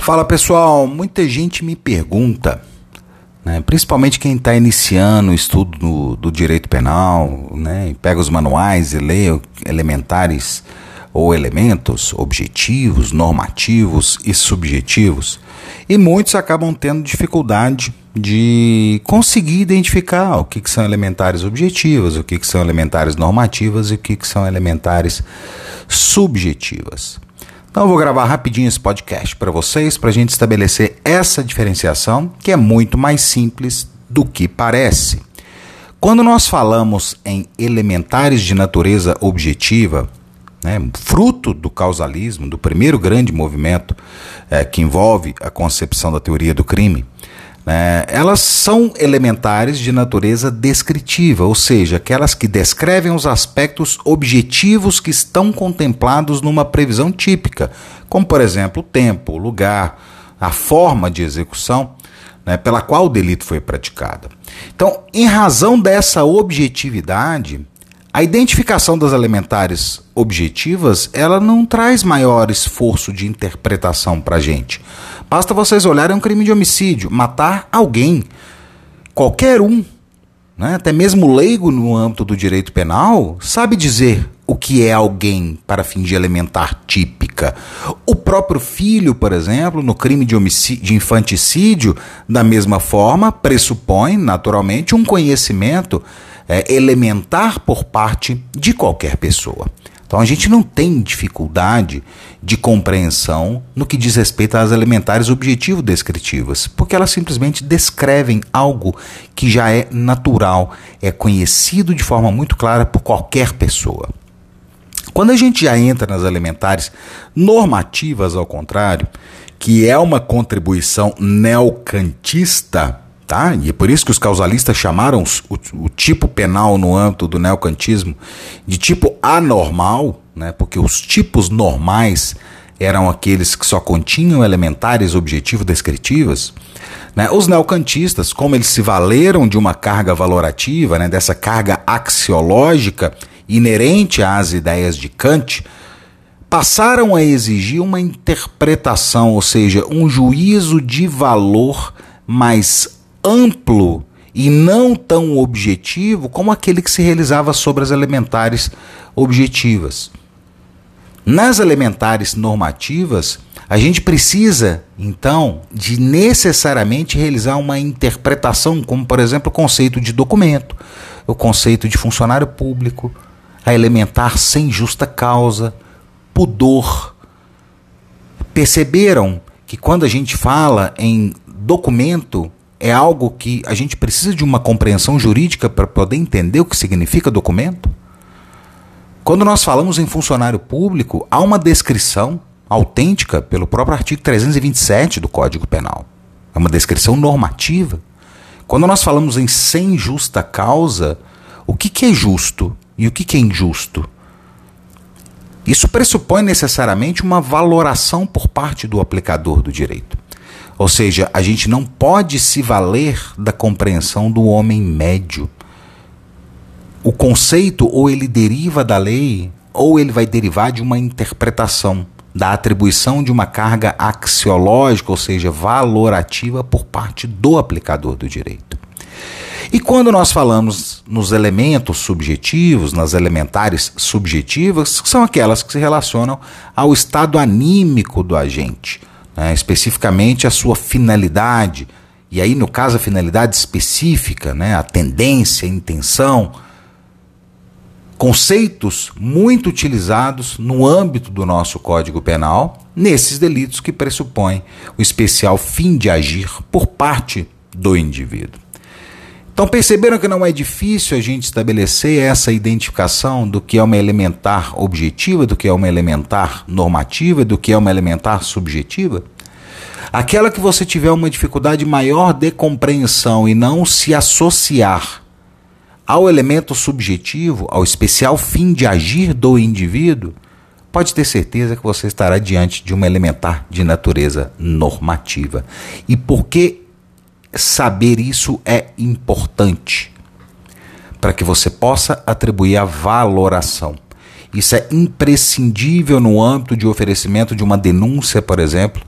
Fala pessoal, muita gente me pergunta, né, principalmente quem está iniciando o estudo do, do direito penal, né, pega os manuais e lê elementares ou elementos objetivos, normativos e subjetivos, e muitos acabam tendo dificuldade de conseguir identificar o que, que são elementares objetivas, o que, que são elementares normativas e o que, que são elementares subjetivas. Então eu vou gravar rapidinho esse podcast para vocês, para a gente estabelecer essa diferenciação, que é muito mais simples do que parece. Quando nós falamos em elementares de natureza objetiva, né, fruto do causalismo, do primeiro grande movimento é, que envolve a concepção da teoria do crime, né, elas são elementares de natureza descritiva, ou seja, aquelas que descrevem os aspectos objetivos que estão contemplados numa previsão típica, como por exemplo o tempo, o lugar, a forma de execução né, pela qual o delito foi praticado. Então, em razão dessa objetividade, a identificação das elementares objetivas, ela não traz maior esforço de interpretação para a gente. Basta vocês olharem um crime de homicídio, matar alguém, qualquer um, né, até mesmo leigo no âmbito do direito penal, sabe dizer o que é alguém para fim de elementar típica. O próprio filho, por exemplo, no crime de, homicídio, de infanticídio, da mesma forma, pressupõe naturalmente um conhecimento é, elementar por parte de qualquer pessoa. Então a gente não tem dificuldade de compreensão no que diz respeito às elementares objetivo descritivas, porque elas simplesmente descrevem algo que já é natural, é conhecido de forma muito clara por qualquer pessoa. Quando a gente já entra nas elementares normativas, ao contrário, que é uma contribuição neocantista, Tá? E é por isso que os causalistas chamaram o, o, tipo penal no âmbito do neocantismo de tipo anormal, né? porque os tipos normais eram aqueles que só continham elementares objetivo descritivas. Né? Os neocantistas, como eles se valeram de uma carga valorativa, né? dessa carga axiológica inerente às ideias de Kant, passaram a exigir uma interpretação, ou seja, um juízo de valor mais amplo e não tão objetivo como aquele que se realizava sobre as elementares objetivas. Nas elementares normativas, a gente precisa, então, de necessariamente realizar uma interpretação, como, por exemplo, o conceito de documento, o conceito de funcionário público, a elementar sem justa causa, pudor. Perceberam que quando a gente fala em documento, é algo que a gente precisa de uma compreensão jurídica para poder entender o que significa documento? Quando nós falamos em funcionário público, há uma descrição autêntica pelo próprio artigo 327 do Código Penal. É uma descrição normativa. Quando nós falamos em sem justa causa, o que, que é justo e o que, que é injusto? Isso pressupõe necessariamente uma valoração por parte do aplicador do direito. Ou seja, a gente não pode se valer da compreensão do homem médio. O conceito ou ele deriva da lei ou ele vai derivar de uma interpretação, da atribuição de uma carga axiológica, ou seja, valorativa por parte do aplicador do direito. E quando nós falamos nos elementos subjetivos, nas elementares subjetivas, são aquelas que se relacionam ao estado anímico do agente, né, especificamente a sua finalidade, e aí, no caso, a finalidade específica, né, a tendência, a intenção, conceitos muito utilizados no âmbito do nosso Código Penal, nesses delitos que pressupõem o especial fim de agir por parte do indivíduo. Então perceberam que não é difícil a gente estabelecer essa identificação do que é uma elementar objetiva, do que é uma elementar normativa, do que é uma elementar subjetiva? Aquela que você tiver uma dificuldade maior de compreensão e não se associar ao elemento subjetivo, ao especial fim de agir do indivíduo, pode ter certeza que você estará diante de uma elementar de natureza normativa. E por que saber isso é importante para que você possa atribuir a valoração. Isso é imprescindível no âmbito de oferecimento de uma denúncia, por exemplo,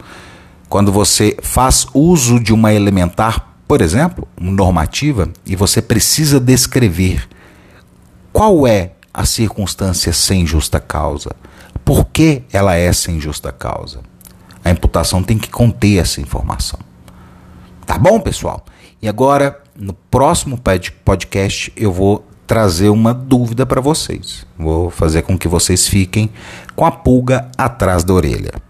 quando você faz uso de uma elementar, por exemplo, normativa, e você precisa descrever qual é a circunstância sem justa causa, por que ela é sem justa causa. A imputação tem que conter essa informação. Tá bom, pessoal? E agora, no próximo podcast, eu vou trazer uma dúvida para vocês. Vou fazer com que vocês fiquem com a pulga atrás da orelha.